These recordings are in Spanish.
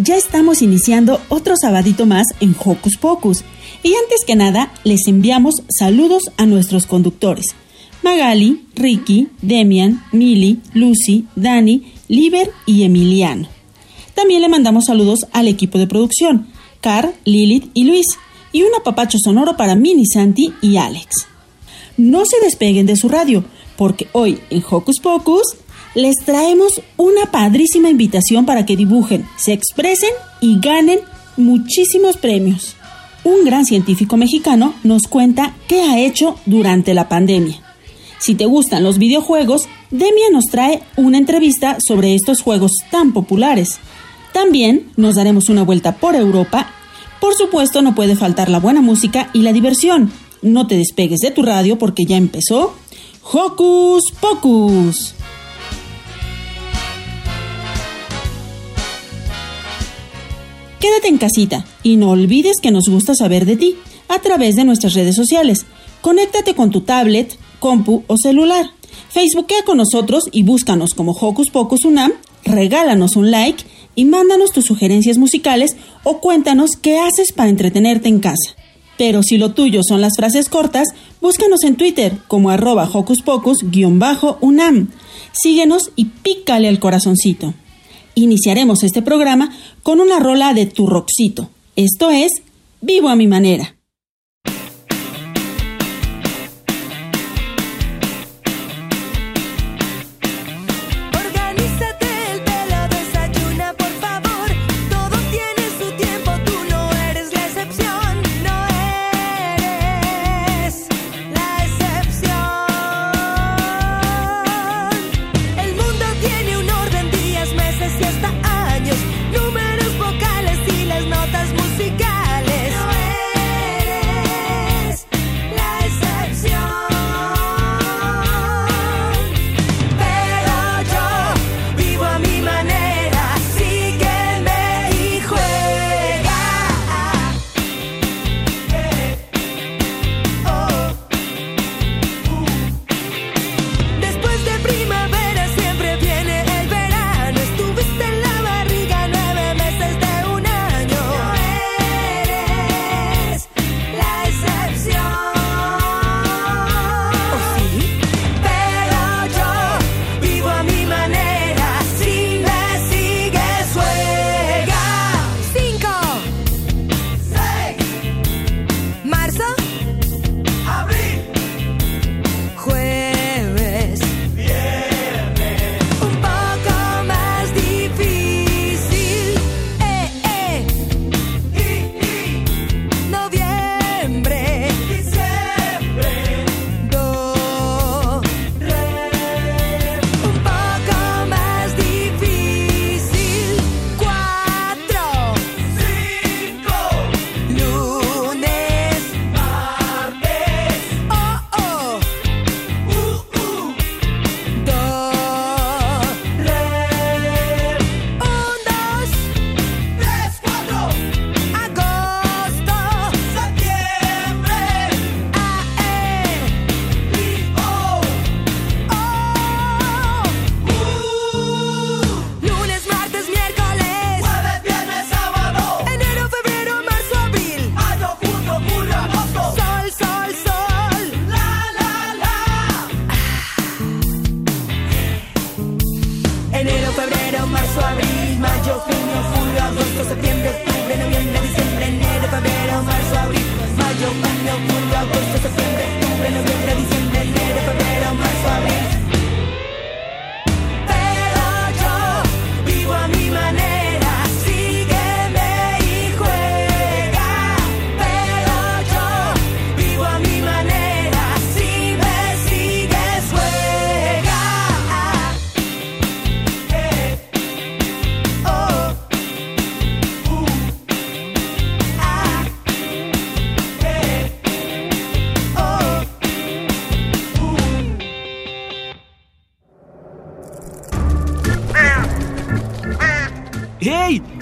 Ya estamos iniciando otro sabadito más en Hocus Pocus. Y antes que nada, les enviamos saludos a nuestros conductores. Magali, Ricky, Demian, Milly, Lucy, Dani, Liber y Emiliano. También le mandamos saludos al equipo de producción, Car, Lilith y Luis, y un apapacho sonoro para Mini Santi y Alex. No se despeguen de su radio, porque hoy en Hocus Pocus les traemos una padrísima invitación para que dibujen, se expresen y ganen muchísimos premios. Un gran científico mexicano nos cuenta qué ha hecho durante la pandemia. Si te gustan los videojuegos, Demia nos trae una entrevista sobre estos juegos tan populares. También nos daremos una vuelta por Europa. Por supuesto, no puede faltar la buena música y la diversión. No te despegues de tu radio porque ya empezó Hocus Pocus. Quédate en casita y no olvides que nos gusta saber de ti a través de nuestras redes sociales. Conéctate con tu tablet, compu o celular. Facebookea con nosotros y búscanos como Hocus Pocus Unam, regálanos un like y mándanos tus sugerencias musicales o cuéntanos qué haces para entretenerte en casa. Pero si lo tuyo son las frases cortas, búscanos en Twitter como arroba Hocus Pocus-Unam. Síguenos y pícale al corazoncito. Iniciaremos este programa con una rola de tu roxito. Esto es Vivo a mi manera.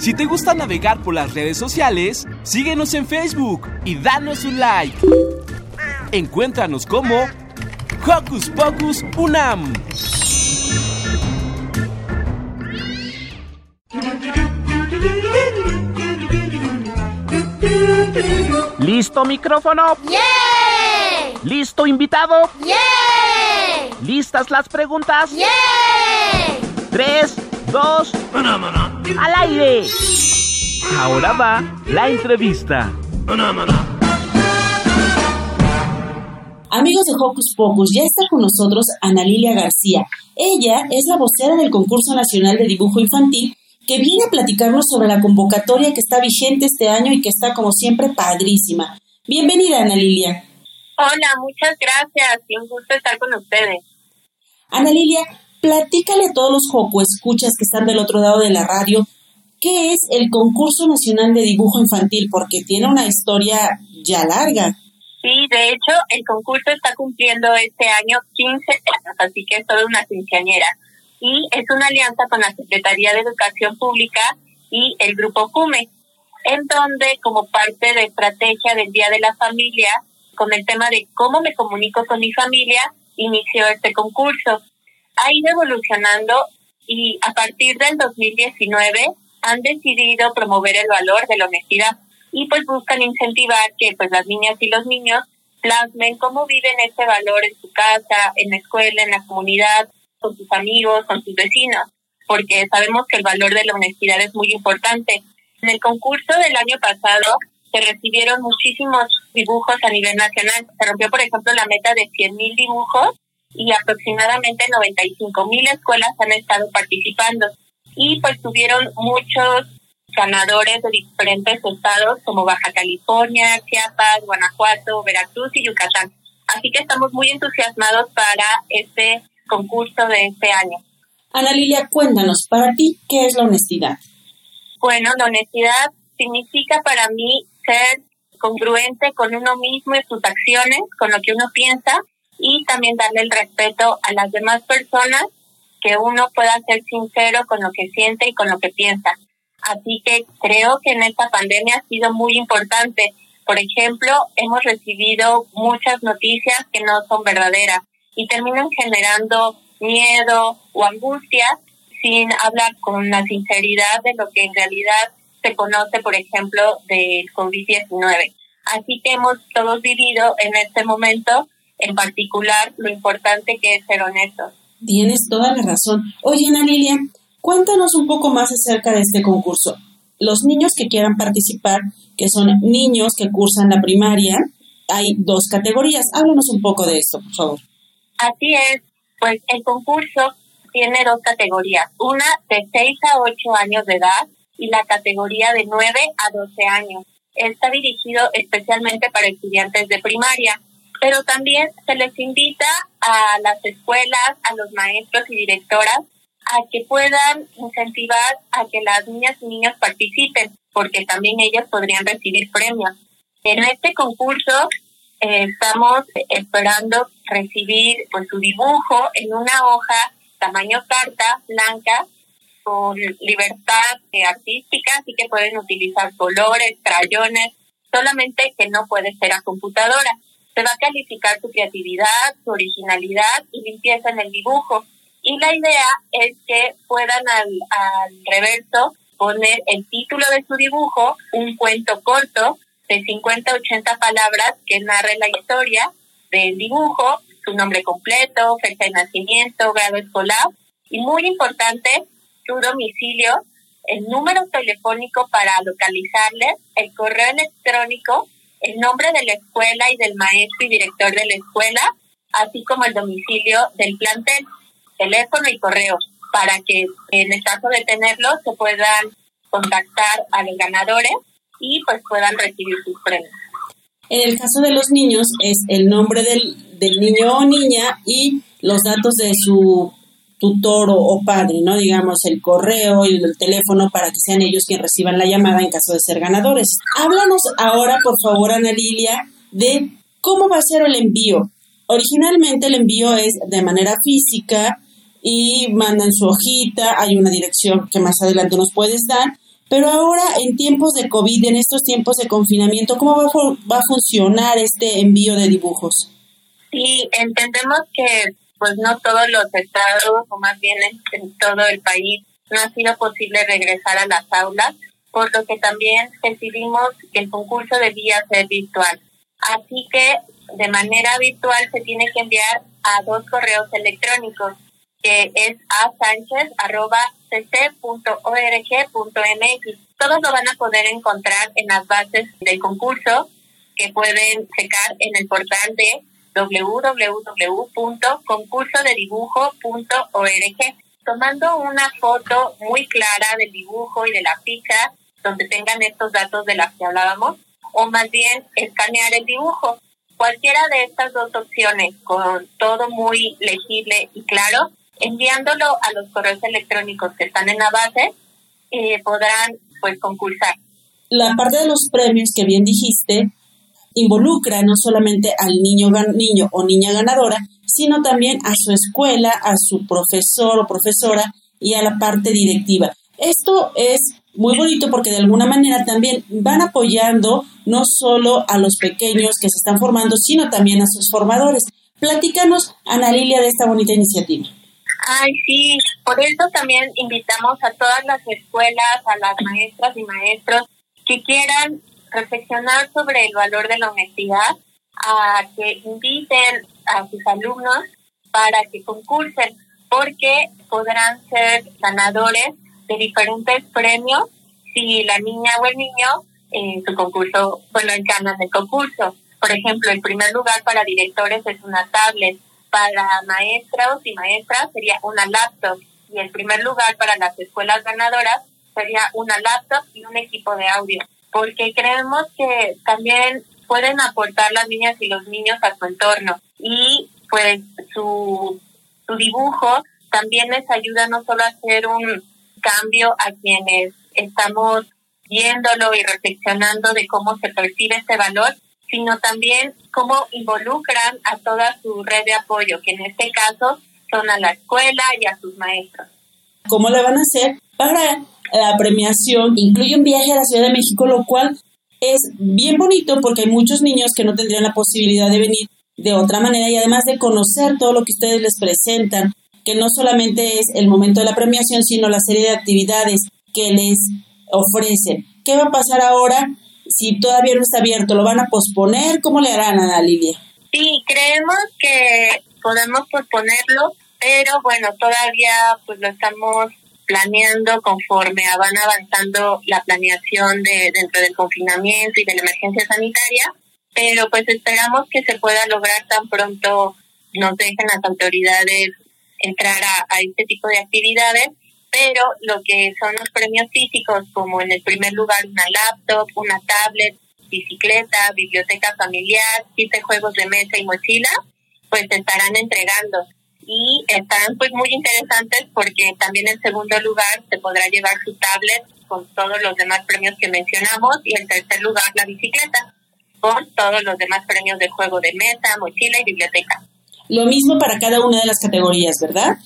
Si te gusta navegar por las redes sociales, síguenos en Facebook y danos un like. Encuéntranos como Hocus Pocus Unam. ¿Listo micrófono? ¡Yeah! ¿Listo invitado? ¡Yeah! ¿Listas las preguntas? ¡Yeah! Tres, dos, al aire. Ahora va la entrevista. Amigos de Hocus Pocus, ya está con nosotros Ana Lilia García. Ella es la vocera del Concurso Nacional de Dibujo Infantil que viene a platicarnos sobre la convocatoria que está vigente este año y que está como siempre padrísima. Bienvenida, Ana Lilia. Hola, muchas gracias. Un gusto estar con ustedes. Ana Lilia, platícale a todos los Joco escuchas que están del otro lado de la radio, ¿qué es el Concurso Nacional de Dibujo Infantil? Porque tiene una historia ya larga. Sí, de hecho, el concurso está cumpliendo este año 15 años, así que es toda una quinceañera y es una alianza con la Secretaría de Educación Pública y el Grupo FUME, en donde como parte de estrategia del Día de la Familia, con el tema de cómo me comunico con mi familia, inició este concurso. Ha ido evolucionando y a partir del 2019 han decidido promover el valor de la honestidad y pues buscan incentivar que pues las niñas y los niños plasmen cómo viven ese valor en su casa, en la escuela, en la comunidad, con sus amigos, con sus vecinos, porque sabemos que el valor de la honestidad es muy importante. En el concurso del año pasado se recibieron muchísimos dibujos a nivel nacional. Se rompió, por ejemplo, la meta de 100.000 dibujos y aproximadamente 95.000 escuelas han estado participando. Y pues tuvieron muchos ganadores de diferentes estados como Baja California, Chiapas, Guanajuato, Veracruz y Yucatán. Así que estamos muy entusiasmados para este concurso de este año. Ana Lilia, cuéntanos, para ti, ¿qué es la honestidad? Bueno, la honestidad significa para mí ser congruente con uno mismo y sus acciones, con lo que uno piensa y también darle el respeto a las demás personas, que uno pueda ser sincero con lo que siente y con lo que piensa. Así que creo que en esta pandemia ha sido muy importante. Por ejemplo, hemos recibido muchas noticias que no son verdaderas y terminan generando miedo o angustia sin hablar con la sinceridad de lo que en realidad se conoce, por ejemplo, del COVID-19. Así que hemos todos vivido en este momento, en particular, lo importante que es ser honestos. Tienes toda la razón. Oye, Ana Lilia, cuéntanos un poco más acerca de este concurso. Los niños que quieran participar, que son niños que cursan la primaria, hay dos categorías. Háblanos un poco de esto, por favor. Así es, pues el concurso tiene dos categorías, una de 6 a 8 años de edad y la categoría de 9 a 12 años. Está dirigido especialmente para estudiantes de primaria, pero también se les invita a las escuelas, a los maestros y directoras a que puedan incentivar a que las niñas y niños participen, porque también ellos podrían recibir premios. En este concurso eh, estamos esperando recibir pues, su dibujo en una hoja tamaño carta blanca con libertad eh, artística, así que pueden utilizar colores, crayones, solamente que no puede ser a computadora. Se va a calificar su creatividad, su originalidad y limpieza en el dibujo. Y la idea es que puedan al, al reverso poner el título de su dibujo, un cuento corto de 50 80 palabras que narre la historia del dibujo, su nombre completo, fecha de nacimiento, grado escolar y muy importante, su domicilio, el número telefónico para localizarles, el correo electrónico, el nombre de la escuela y del maestro y director de la escuela, así como el domicilio del plantel, teléfono y correo, para que en el caso de tenerlos se puedan contactar a los ganadores y pues puedan recibir sus premios. En el caso de los niños es el nombre del, del niño o niña y los datos de su tutor o, padre, ¿no? Digamos, el correo y el teléfono para que sean ellos quienes reciban la llamada en caso de ser ganadores. Háblanos ahora, por favor, Ana Lilia, de cómo va a ser el envío. Originalmente el envío es de manera física y mandan su hojita, hay una dirección que más adelante nos puedes dar, pero ahora en tiempos de COVID, en estos tiempos de confinamiento, ¿cómo va a, va a funcionar este envío de dibujos? Sí, entendemos que pues no todos los estados, o más bien en, todo el país, no ha sido posible regresar a las aulas, por lo que también decidimos que el concurso debía ser virtual. Así que de manera virtual se tiene que enviar a dos correos electrónicos, que es asanchez.cc.org.mx. Todos lo van a poder encontrar en las bases del concurso que pueden checar en el portal de www.concursodedibujo.org. Tomando una foto muy clara del dibujo y de la ficha donde tengan estos datos de las que hablábamos, o más bien escanear el dibujo. Cualquiera de estas dos opciones, con todo muy legible y claro, enviándolo a los correos electrónicos que están en la base, eh, podrán pues concursar. La parte de los premios que bien dijiste involucra no solamente al niño, niño o niña ganadora, sino también a su escuela, a su profesor o profesora y a la parte directiva. Esto es muy bonito porque de alguna manera también van apoyando no solo a los pequeños que se están formando, sino también a sus formadores. Platícanos, Ana Lilia, de esta bonita iniciativa. Ay, sí, por eso también invitamos a todas las escuelas, a las maestras y maestros que quieran reflexionar sobre el valor de la honestidad, a que inviten a sus alumnos para que concursen, porque podrán ser ganadores de diferentes premios si la niña o el niño en su concurso, bueno, en ganas de concurso. Por ejemplo, el primer lugar para directores es una tablet, para maestros y maestras sería una laptop y el primer lugar para las escuelas ganadoras sería una laptop y un equipo de audio, porque creemos que también pueden aportar las niñas y los niños a su entorno y pues su, su dibujo también les ayuda no solo a hacer un cambio a quienes estamos viéndolo y reflexionando de cómo se percibe este valor, sino también cómo involucran a toda su red de apoyo, que en este caso son a la escuela y a sus maestros. ¿Cómo le van a hacer para la premiación? Incluye un viaje a la Ciudad de México, lo cual es bien bonito porque hay muchos niños que no tendrían la posibilidad de venir de otra manera y además de conocer todo lo que ustedes les presentan, que no solamente es el momento de la premiación, sino la serie de actividades que les ofrecen. ¿Qué va a pasar ahora si todavía no está abierto? ¿Lo van a posponer? ¿Cómo le harán, a Lidia? Sí, creemos que podemos posponerlo, pero bueno, todavía pues lo estamos planeando conforme van avanzando la planeación de dentro del confinamiento y de la emergencia sanitaria, pero pues esperamos que se pueda lograr tan pronto nos dejen las autoridades entrar a, este tipo de actividades, pero lo que son los premios físicos, como en el primer lugar una laptop, una tablet, bicicleta, biblioteca familiar, siete juegos de mesa y mochila, pues se estarán entregando. Y están pues muy interesantes porque también en segundo lugar se podrá llevar su tablet con todos los demás premios que mencionamos y en tercer lugar la bicicleta con todos los demás premios de juego de mesa, mochila y biblioteca. Lo mismo para cada una de las categorías, ¿verdad?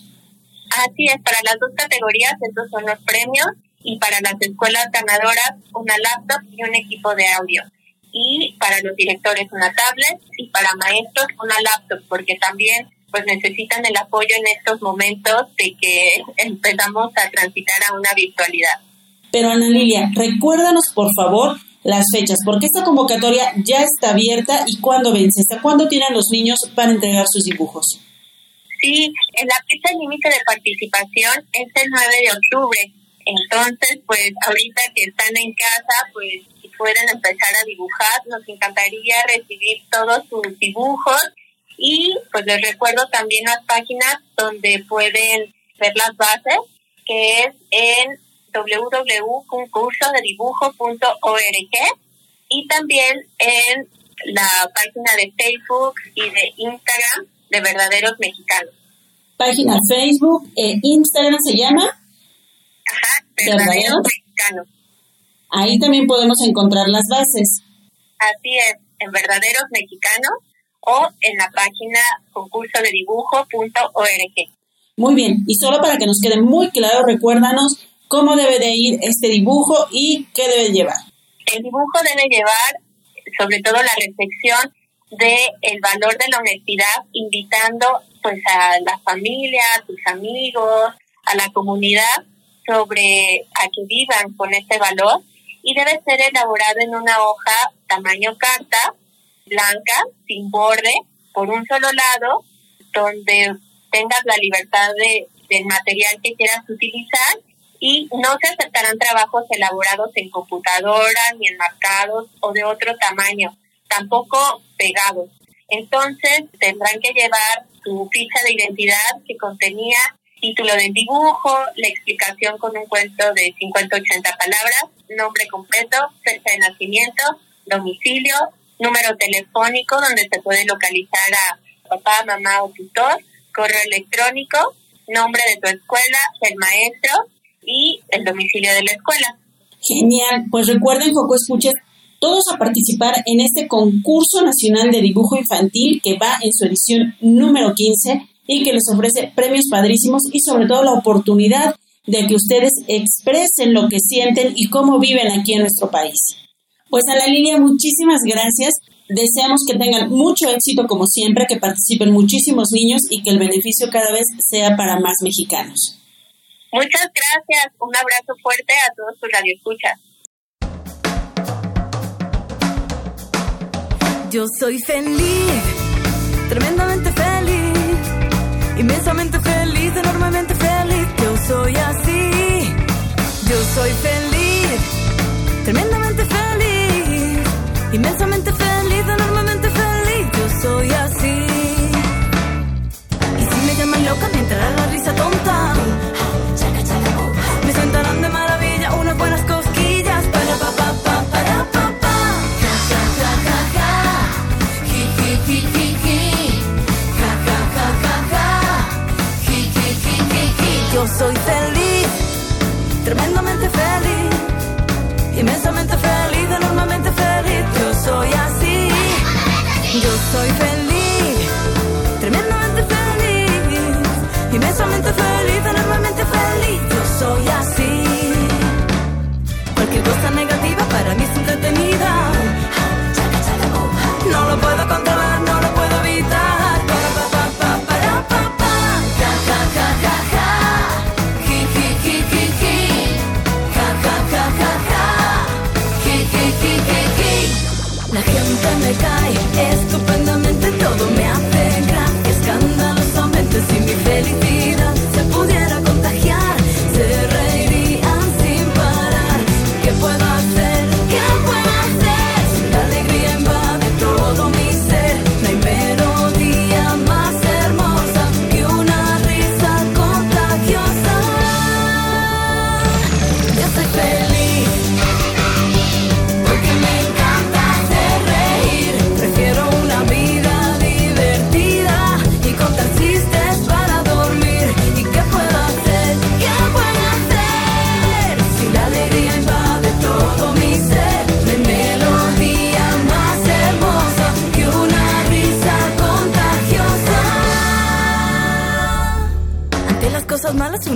Así es, para las dos categorías estos son los premios y para las escuelas ganadoras una laptop y un equipo de audio. Y para los directores una tablet y para maestros una laptop, porque también pues necesitan el apoyo en estos momentos de que empezamos a transitar a una virtualidad. Pero Ana Lilia, recuérdanos por favor las fechas, porque esta convocatoria ya está abierta y cuándo vence, hasta cuándo tienen los niños para entregar sus dibujos. Sí, la fecha límite de participación es el 9 de octubre. Entonces, pues ahorita que están en casa, pues si pueden empezar a dibujar, nos encantaría recibir todos sus dibujos y pues les recuerdo también las páginas donde pueden ver las bases, que es en www.concursodedibujo.org y también en la página de Facebook y de Instagram de Verdaderos Mexicanos. Página Facebook e Instagram se llama Ajá, Verdaderos Mexicanos. Ahí también podemos encontrar las bases. Así es, en Verdaderos Mexicanos o en la página concursodedibujo.org. Muy bien, y solo para que nos quede muy claro, recuérdanos cómo debe de ir este dibujo y qué debe llevar. El dibujo debe llevar sobre todo la reflexión de el valor de la honestidad, invitando pues a la familia, a tus amigos, a la comunidad sobre a que vivan con este valor y debe ser elaborado en una hoja tamaño carta, blanca, sin borde, por un solo lado, donde tengas la libertad de, del material que quieras utilizar y no se aceptarán trabajos elaborados en computadora ni enmarcados o de otro tamaño, tampoco pegados. Entonces tendrán que llevar su ficha de identidad que contenía título del dibujo, la explicación con un cuento de 50-80 palabras, nombre completo, fecha de nacimiento, domicilio, número telefónico donde se puede localizar a papá, mamá o tutor, correo electrónico, nombre de tu escuela, el maestro y el domicilio de la escuela. Genial, pues recuerden, Coco Escuches, todos a participar en este concurso nacional de dibujo infantil que va en su edición número 15 y que les ofrece premios padrísimos y sobre todo la oportunidad de que ustedes expresen lo que sienten y cómo viven aquí en nuestro país. Pues a la línea, muchísimas gracias. Deseamos que tengan mucho éxito como siempre, que participen muchísimos niños y que el beneficio cada vez sea para más mexicanos. Muchas gracias. Un abrazo fuerte a todos tus radioescuchas. Yo soy feliz, tremendamente feliz, inmensamente feliz, enormemente feliz. Yo soy así. Yo soy feliz, tremendamente feliz, inmensamente feliz, enormemente feliz. Yo soy así. Y si me llaman loca, me entrará la risa tonta. Soy feliz,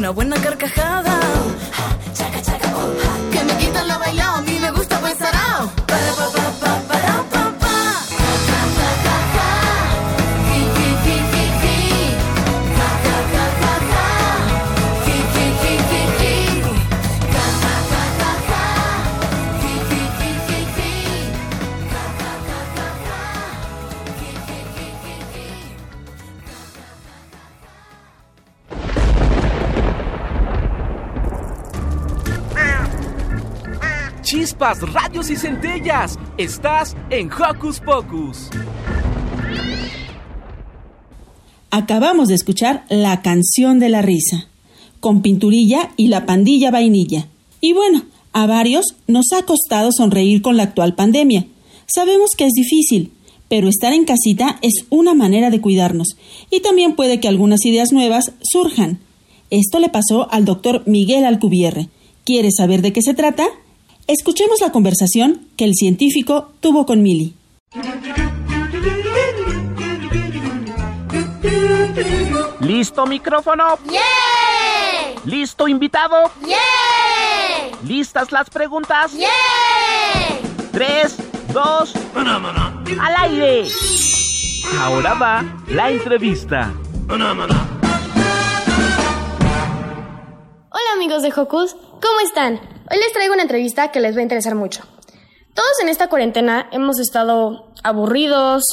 una buena carcajada. Chispas, radios y centellas. Estás en Hocus Pocus. Acabamos de escuchar La canción de la risa, con Pinturilla y la pandilla vainilla. Y bueno, a varios nos ha costado sonreír con la actual pandemia. Sabemos que es difícil, pero estar en casita es una manera de cuidarnos y también puede que algunas ideas nuevas surjan. Esto le pasó al doctor Miguel Alcubierre. ¿Quieres saber de qué se trata? Escuchemos la conversación que el científico tuvo con Mili. ¿Listo micrófono? ¡Yeah! ¿Listo invitado? ¡Yeah! ¿Listas las preguntas? ¡Yeah! Tres, dos, al aire. Ahora va la entrevista. Hola amigos de Hocus, ¿cómo están? Hoy les traigo una entrevista que les va a interesar mucho. Todos en esta cuarentena hemos estado aburridos,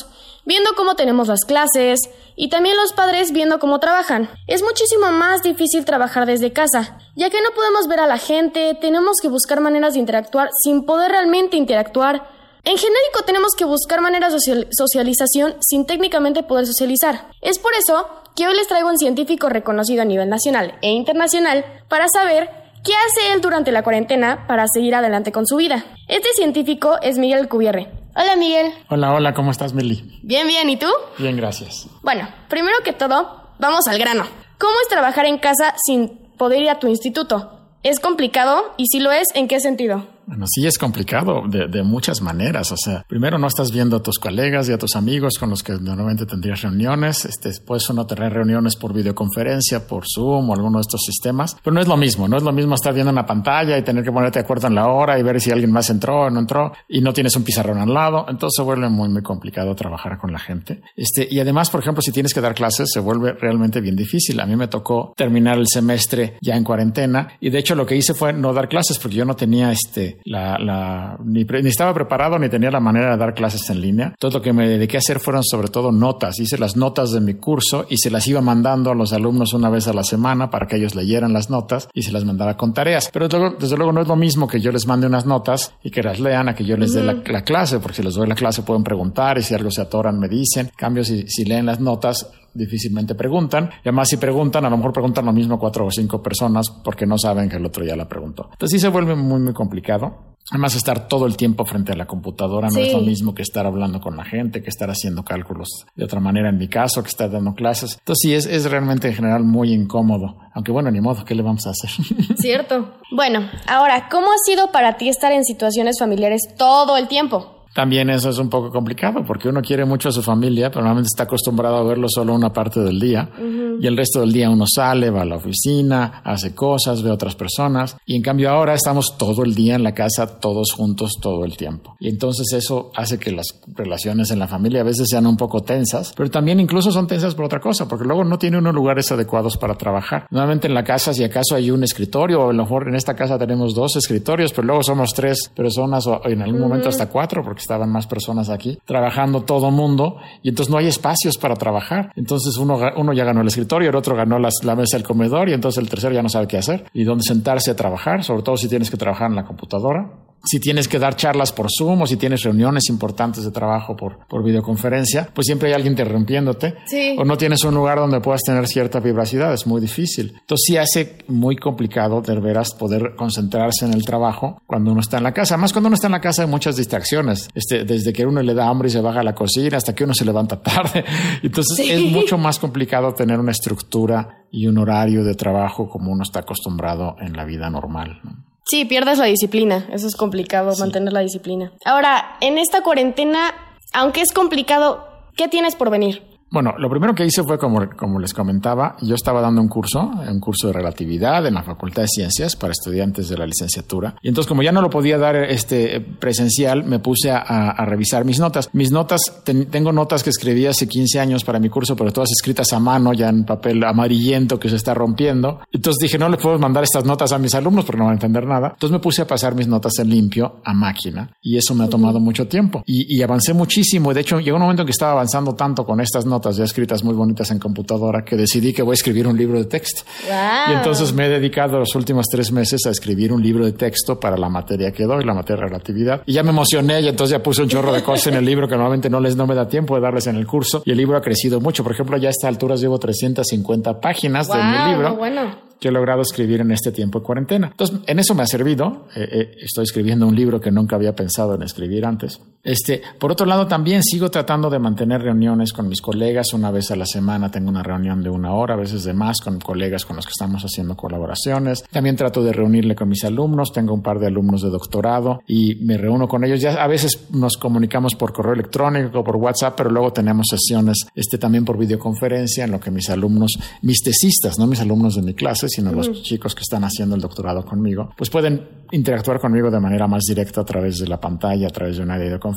viendo cómo tenemos las clases y también los padres viendo cómo trabajan. Es muchísimo más difícil trabajar desde casa, ya que no podemos ver a la gente, tenemos que buscar maneras de interactuar sin poder realmente interactuar. En genérico tenemos que buscar maneras de socialización sin técnicamente poder socializar. Es por eso que hoy les traigo un científico reconocido a nivel nacional e internacional para saber qué hace él durante la cuarentena para seguir adelante con su vida. Este científico es Miguel Cubierre. Hola Miguel. Hola, hola, ¿cómo estás Meli? Bien, bien, ¿y tú? Bien, gracias. Bueno, primero que todo, vamos al grano. ¿Cómo es trabajar en casa sin poder ir a tu instituto? ¿Es complicado? Y si lo es, ¿en qué sentido? Bueno, sí es complicado de, de, muchas maneras. O sea, primero no estás viendo a tus colegas y a tus amigos con los que normalmente tendrías reuniones. Este, después uno tener reuniones por videoconferencia, por Zoom o alguno de estos sistemas. Pero no es lo mismo. No es lo mismo estar viendo una pantalla y tener que ponerte de acuerdo en la hora y ver si alguien más entró o no entró y no tienes un pizarrón al lado. Entonces se vuelve muy, muy complicado trabajar con la gente. Este, y además, por ejemplo, si tienes que dar clases, se vuelve realmente bien difícil. A mí me tocó terminar el semestre ya en cuarentena y de hecho lo que hice fue no dar clases porque yo no tenía este, la, la ni, ni, estaba preparado ni tenía la manera de dar clases en línea. Todo lo que me dediqué a hacer fueron sobre todo notas. Hice las notas de mi curso y se las iba mandando a los alumnos una vez a la semana para que ellos leyeran las notas y se las mandaba con tareas. Pero desde luego, desde luego no es lo mismo que yo les mande unas notas y que las lean a que yo les dé la, la, clase, porque si les doy la clase pueden preguntar y si algo se atoran me dicen. En cambio, si, si leen las notas, difícilmente preguntan. Y además, si preguntan, a lo mejor preguntan lo mismo cuatro o cinco personas porque no saben que el otro ya la preguntó. Entonces, sí se vuelve muy, muy complicado. Además, estar todo el tiempo frente a la computadora no es lo mismo que estar hablando con la gente, que estar haciendo cálculos de otra manera, en mi caso, que estar dando clases. Entonces, sí, es, es realmente en general muy incómodo. Aunque bueno, ni modo, ¿qué le vamos a hacer? Cierto. Bueno, ahora, ¿cómo ha sido para ti estar en situaciones familiares todo el tiempo? También eso es un poco complicado porque uno quiere mucho a su familia, pero normalmente está acostumbrado a verlo solo una parte del día uh -huh. y el resto del día uno sale, va a la oficina, hace cosas, ve a otras personas y en cambio ahora estamos todo el día en la casa, todos juntos, todo el tiempo. Y entonces eso hace que las relaciones en la familia a veces sean un poco tensas, pero también incluso son tensas por otra cosa, porque luego no tiene unos lugares adecuados para trabajar. Normalmente en la casa, si acaso hay un escritorio, o a lo mejor en esta casa tenemos dos escritorios, pero luego somos tres personas o en algún uh -huh. momento hasta cuatro, porque estaban más personas aquí trabajando todo mundo y entonces no hay espacios para trabajar. Entonces uno, uno ya ganó el escritorio, el otro ganó las, la mesa del comedor y entonces el tercero ya no sabe qué hacer y dónde sentarse a trabajar, sobre todo si tienes que trabajar en la computadora si tienes que dar charlas por Zoom o si tienes reuniones importantes de trabajo por, por videoconferencia, pues siempre hay alguien interrumpiéndote. Sí. O no tienes un lugar donde puedas tener cierta privacidad, es muy difícil. Entonces sí hace muy complicado de veras poder concentrarse en el trabajo cuando uno está en la casa. Más cuando uno está en la casa hay muchas distracciones. Este, desde que uno le da hambre y se baja a la cocina hasta que uno se levanta tarde. Entonces sí. es mucho más complicado tener una estructura y un horario de trabajo como uno está acostumbrado en la vida normal. ¿no? Sí, pierdes la disciplina. Eso es complicado, sí. mantener la disciplina. Ahora, en esta cuarentena, aunque es complicado, ¿qué tienes por venir? Bueno, lo primero que hice fue, como, como les comentaba, yo estaba dando un curso, un curso de relatividad en la Facultad de Ciencias para estudiantes de la licenciatura. Y entonces, como ya no lo podía dar este presencial, me puse a, a revisar mis notas. Mis notas, ten, tengo notas que escribí hace 15 años para mi curso, pero todas escritas a mano, ya en papel amarillento que se está rompiendo. Entonces dije, no le puedo mandar estas notas a mis alumnos porque no van a entender nada. Entonces me puse a pasar mis notas en limpio a máquina y eso me ha tomado mucho tiempo. Y, y avancé muchísimo. De hecho, llegó un momento en que estaba avanzando tanto con estas notas notas ya escritas muy bonitas en computadora que decidí que voy a escribir un libro de texto. Wow. Y entonces me he dedicado los últimos tres meses a escribir un libro de texto para la materia que doy, la materia de relatividad. Y ya me emocioné y entonces ya puse un chorro de cosas en el libro que normalmente no les no me da tiempo de darles en el curso. Y el libro ha crecido mucho. Por ejemplo, ya a estas alturas llevo 350 páginas wow, de mi libro. Bueno. que he logrado escribir en este tiempo de cuarentena. Entonces, en eso me ha servido. Eh, eh, estoy escribiendo un libro que nunca había pensado en escribir antes. Este, por otro lado, también sigo tratando de mantener reuniones con mis colegas. Una vez a la semana tengo una reunión de una hora, a veces de más, con colegas con los que estamos haciendo colaboraciones. También trato de reunirle con mis alumnos. Tengo un par de alumnos de doctorado y me reúno con ellos. Ya a veces nos comunicamos por correo electrónico, o por WhatsApp, pero luego tenemos sesiones este, también por videoconferencia en lo que mis alumnos, mis tesistas, no mis alumnos de mi clase, sino los chicos que están haciendo el doctorado conmigo, pues pueden interactuar conmigo de manera más directa a través de la pantalla, a través de una videoconferencia.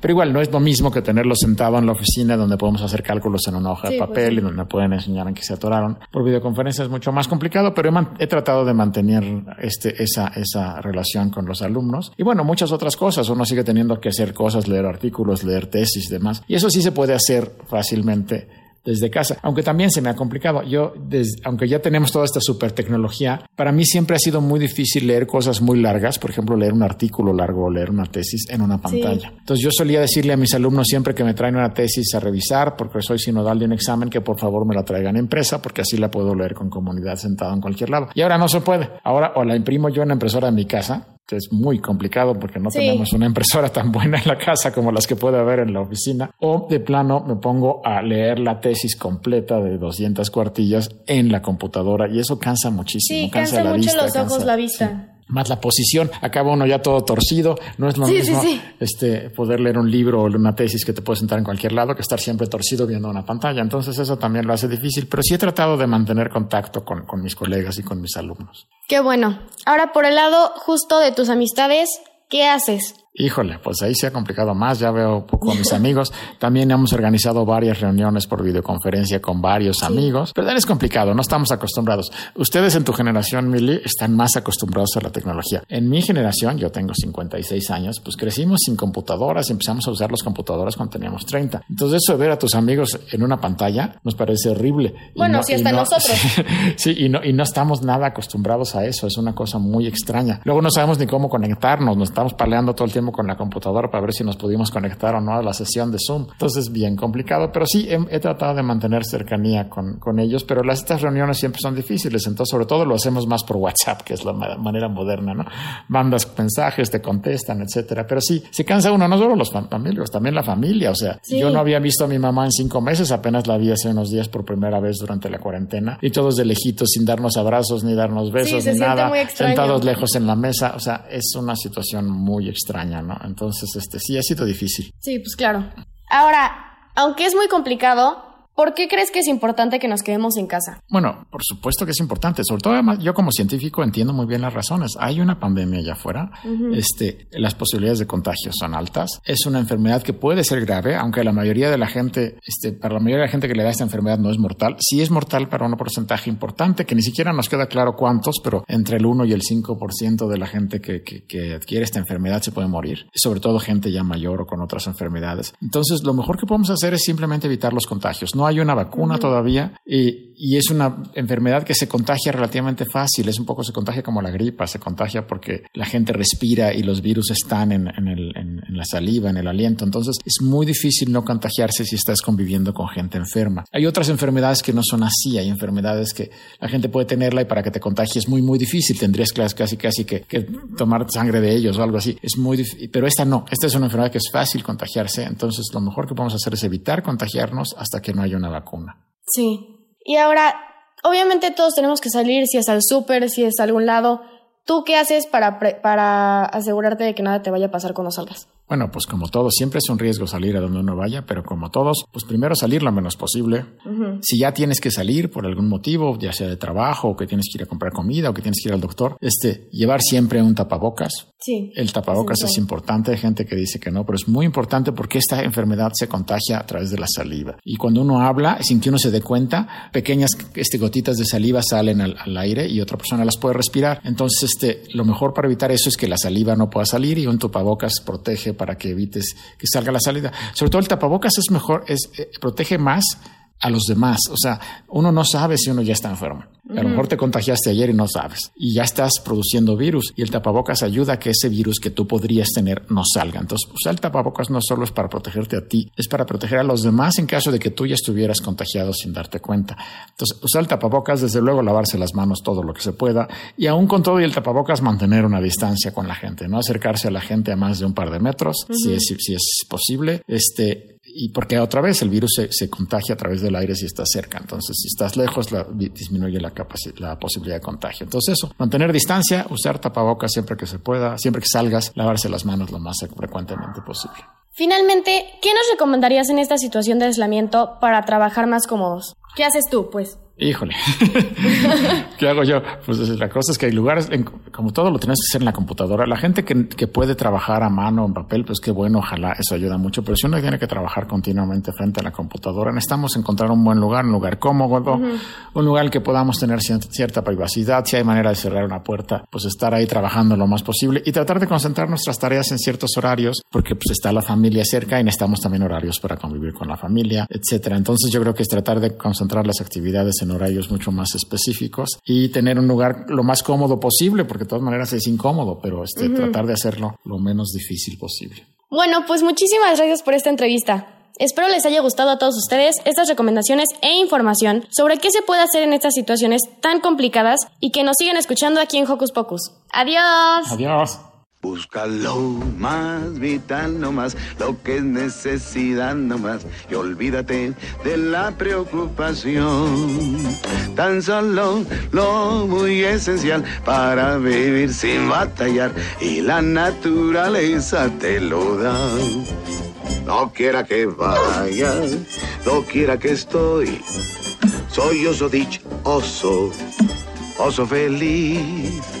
Pero igual no es lo mismo que tenerlo sentado en la oficina donde podemos hacer cálculos en una hoja de pues papel y donde pueden enseñar en qué se atoraron. Por videoconferencia es mucho más complicado, pero he, he tratado de mantener este, esa, esa relación con los alumnos. Y bueno, muchas otras cosas. Uno sigue teniendo que hacer cosas, leer artículos, leer tesis y demás. Y eso sí se puede hacer fácilmente desde casa, aunque también se me ha complicado. Yo, aunque ya tenemos toda esta super tecnología, para mí siempre ha sido muy difícil leer cosas muy largas, por ejemplo, leer un artículo largo o leer una tesis en una pantalla. Entonces yo solía decirle a mis alumnos siempre que me traen una tesis a revisar, porque soy sinodal de un examen, que por favor me la traigan en impresa, porque así la puedo leer con comunidad sentado en cualquier lado. Y ahora no se puede. Ahora o la imprimo yo en la impresora de mi casa, es muy complicado porque no tenemos una impresora tan buena en la casa como las que puede haber en la oficina. O de plano me pongo a leer la tesis completa de 200 cuartillas en la computadora y eso cansa muchísimo. Sí, cansa, mucho los ojos, la vista más la posición, acaba uno ya todo torcido, no es lo mismo este poder leer un libro o una tesis que te puedes sentar en cualquier lado que estar siempre torcido viendo una pantalla, entonces eso también lo hace difícil, pero sí he tratado de mantener contacto con, con mis colegas y con mis alumnos. Qué bueno. Ahora por el lado justo de tus amistades, ¿qué haces? Híjole, pues ahí se ha complicado más, ya veo a mis amigos. También hemos organizado varias reuniones por videoconferencia con varios amigos, pero es complicado, no estamos acostumbrados. Ustedes en tu generación, Mili, están más acostumbrados a la tecnología. En mi generación, yo tengo 56 años, pues crecimos sin computadoras y empezamos a usar las computadoras cuando teníamos 30. Entonces eso de ver a tus amigos en una pantalla nos parece horrible. Bueno, si hasta nosotros. sí, y no, y no estamos nada acostumbrados a eso, es una cosa muy extraña. Luego no sabemos ni cómo conectarnos, nos estamos paleando todo el tiempo con la computadora para ver si nos pudimos conectar o no a la sesión de Zoom. Entonces, bien complicado, pero sí he, tratado de mantener cercanía con, con ellos, pero las, estas reuniones siempre son difíciles, entonces sobre todo lo hacemos más por WhatsApp, que es la manera moderna, ¿no? Mandas mensajes, te contestan, etcétera, pero sí, se cansa uno, no solo los familiares, también la familia, o sea, yo no había visto a mi mamá en cinco meses, apenas la vi hace unos días por primera vez durante la cuarentena, y todos de lejitos, sin darnos abrazos, ni darnos besos, ni nada, sentados lejos en la mesa, o sea, es una situación muy extraña. Entonces, este, sí, ha sido difícil. Sí, pues claro. Ahora, aunque es muy complicado, ¿Por qué crees que es importante que nos quedemos en casa? Bueno, por supuesto que es importante. Sobre todo, además, yo como científico entiendo muy bien las razones. Hay una pandemia allá afuera. este, las posibilidades de contagio son altas. Es una enfermedad que puede ser grave, aunque la mayoría de la gente, este, para la mayoría de la gente que le da esta enfermedad no es mortal. Sí es mortal para un porcentaje importante, que ni siquiera nos queda claro cuántos, pero entre el 1 y el 5% de la gente que, que, que adquiere esta enfermedad se puede morir. Sobre todo gente ya mayor o con otras enfermedades. Entonces, lo mejor que podemos hacer es simplemente evitar los contagios. No hay una vacuna todavía y, y, es una enfermedad que se contagia relativamente fácil. Es un poco, se contagia como la gripa, se contagia porque la gente respira y los virus están en, en, el, en, la saliva, en el aliento. Entonces es muy difícil no contagiarse si estás conviviendo con gente enferma. Hay otras enfermedades que no son así. Hay enfermedades que la gente puede tenerla y para que te contagies es muy, muy difícil. Tendrías casi, casi que, que tomar sangre de ellos o algo así. Es muy difícil. Pero esta no. Esta es una enfermedad que es fácil contagiarse. Entonces lo mejor que podemos hacer es evitar contagiarnos hasta que no haya una vacuna. Sí. Y ahora, obviamente todos tenemos que salir, si es al súper, si es a algún lado. ¿Tú qué haces para, para asegurarte de que nada te vaya a pasar cuando salgas? Bueno, pues como todos, siempre es un riesgo salir a donde uno vaya, pero como todos, pues primero salir lo menos posible. Si ya tienes que salir por algún motivo, ya sea de trabajo, o que tienes que ir a comprar comida, o que tienes que ir al doctor, este, llevar siempre un tapabocas. Sí. El tapabocas es, importante, hay gente que dice que no, pero es muy importante porque esta enfermedad se contagia a través de la saliva. Y cuando uno habla, sin que uno se dé cuenta, pequeñas este, gotitas de saliva salen al, al aire y otra persona las puede respirar. Entonces, este, lo mejor para evitar eso es que la saliva no pueda salir y un tapabocas protege para que evites que salga la salida. Sobre todo el tapabocas es mejor, es, eh, protege más a los demás. O sea, uno no sabe si uno ya está enfermo. A lo mejor te contagiaste ayer y no sabes. Y ya estás produciendo virus y el tapabocas ayuda a que ese virus que tú podrías tener no salga. Entonces, usar el tapabocas no solo es para protegerte a ti, es para proteger a los demás en caso de que tú ya estuvieras contagiado sin darte cuenta. Entonces, usar el tapabocas, desde luego lavarse las manos todo lo que se pueda y aún con todo y el tapabocas mantener una distancia con la gente, no acercarse a la gente a más de un par de metros, si, es, si es posible. Este, y porque otra vez el virus se, se, contagia a través del aire si estás cerca. Entonces, si estás lejos, la, disminuye la, la posibilidad de contagio. Entonces, eso, mantener distancia, usar tapabocas siempre que se pueda, siempre que salgas, lavarse las manos lo más frecuentemente posible. Finalmente, ¿qué nos recomendarías en esta situación de aislamiento para trabajar más cómodos? ¿Qué haces tú, pues? Híjole, ¿qué hago yo? Pues la cosa es que hay lugares, como todo lo tienes que hacer en la computadora. La gente que, que, puede trabajar a mano en papel, pues qué bueno, ojalá eso ayuda mucho. Pero si uno tiene que trabajar continuamente frente a la computadora, necesitamos encontrar un buen lugar, un lugar cómodo, un lugar que podamos tener cierta privacidad. Si hay manera de cerrar una puerta, pues estar ahí trabajando lo más posible y tratar de concentrar nuestras tareas en ciertos horarios, porque pues está la familia cerca y necesitamos también horarios para convivir con la familia, etcétera. Entonces yo creo que es tratar de concentrar las actividades en horarios mucho más específicos y tener un lugar lo más cómodo posible, porque de todas maneras es incómodo, pero este, tratar de hacerlo lo menos difícil posible. Bueno, pues muchísimas gracias por esta entrevista. Espero les haya gustado a todos ustedes estas recomendaciones e información sobre qué se puede hacer en estas situaciones tan complicadas y que nos siguen escuchando aquí en Hocus Pocus. Adiós. Adiós. Busca lo más vital nomás, lo que es necesidad nomás, y olvídate de la preocupación. Tan solo lo muy esencial para vivir sin batallar, y la naturaleza te lo da. No quiera que vaya, no quiera que estoy, soy oso oso, oso feliz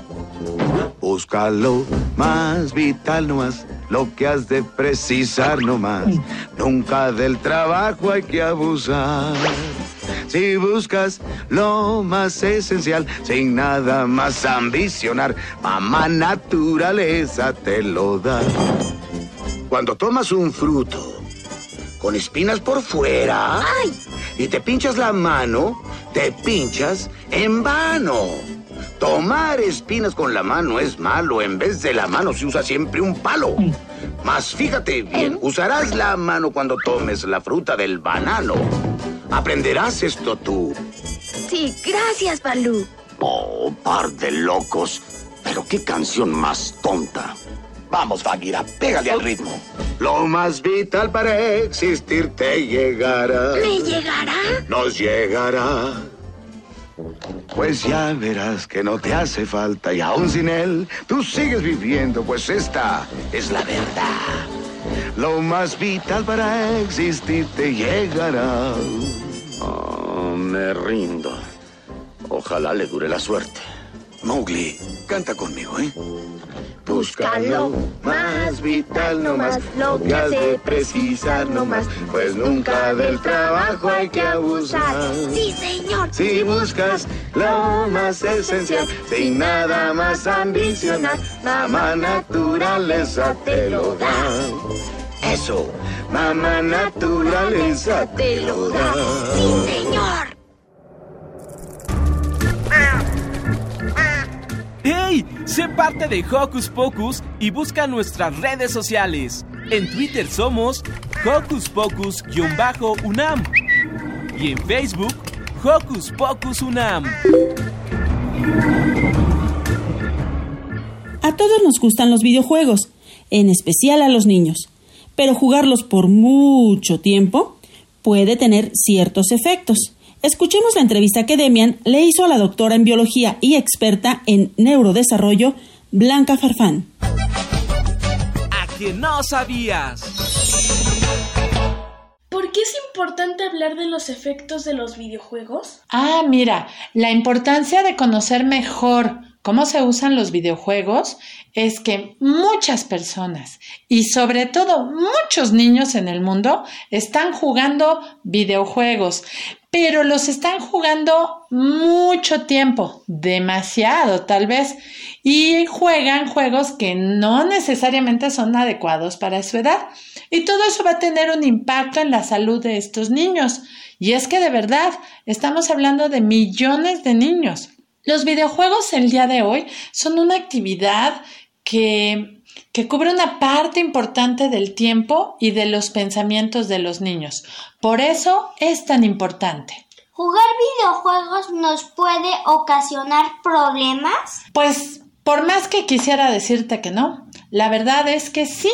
Búscalo más vital nomás, lo que has de precisar nomás. Nunca del trabajo hay que abusar. Si buscas lo más esencial, sin nada más ambicionar, mamá naturaleza te lo da. Cuando tomas un fruto con espinas por fuera y te pinchas la mano, te pinchas en vano. Tomar espinas con la mano es malo. En vez de la mano se usa siempre un palo. Mas fíjate bien, usarás la mano cuando tomes la fruta del banano. Aprenderás esto tú. Sí, gracias, Balú. Oh, par de locos. Pero qué canción más tonta. Vamos, Bagheera, pégale al ritmo. Lo más vital para existir te llegará. ¿Me llegará? Nos llegará. Pues ya verás que no te hace falta y aún sin él tú sigues viviendo, pues esta es la verdad. Lo más vital para existir te llegará. Oh, me rindo. Ojalá le dure la suerte. Mowgli, canta conmigo, ¿eh? Búscalo más vital nomás, lo que has de precisar nomás, pues nunca del trabajo hay que abusar. Sí, señor. Si buscas lo más esencial, sin nada más ambicionar, mamá naturaleza te lo da. Eso, mamá naturaleza te lo da. Sí, señor. ¡Hey! Sé parte de Hocus Pocus y busca nuestras redes sociales. En Twitter somos Hocus Pocus-UNAM y en Facebook Hocus Pocus UNAM. A todos nos gustan los videojuegos, en especial a los niños, pero jugarlos por mucho tiempo puede tener ciertos efectos. Escuchemos la entrevista que Demian le hizo a la doctora en biología y experta en neurodesarrollo, Blanca Farfán. ¿A que no sabías? ¿Por qué es importante hablar de los efectos de los videojuegos? Ah, mira, la importancia de conocer mejor cómo se usan los videojuegos es que muchas personas y sobre todo muchos niños en el mundo están jugando videojuegos, pero los están jugando mucho tiempo, demasiado tal vez, y juegan juegos que no necesariamente son adecuados para su edad. Y todo eso va a tener un impacto en la salud de estos niños. Y es que de verdad estamos hablando de millones de niños. Los videojuegos el día de hoy son una actividad que, que cubre una parte importante del tiempo y de los pensamientos de los niños. Por eso es tan importante. ¿Jugar videojuegos nos puede ocasionar problemas? Pues por más que quisiera decirte que no, la verdad es que sí,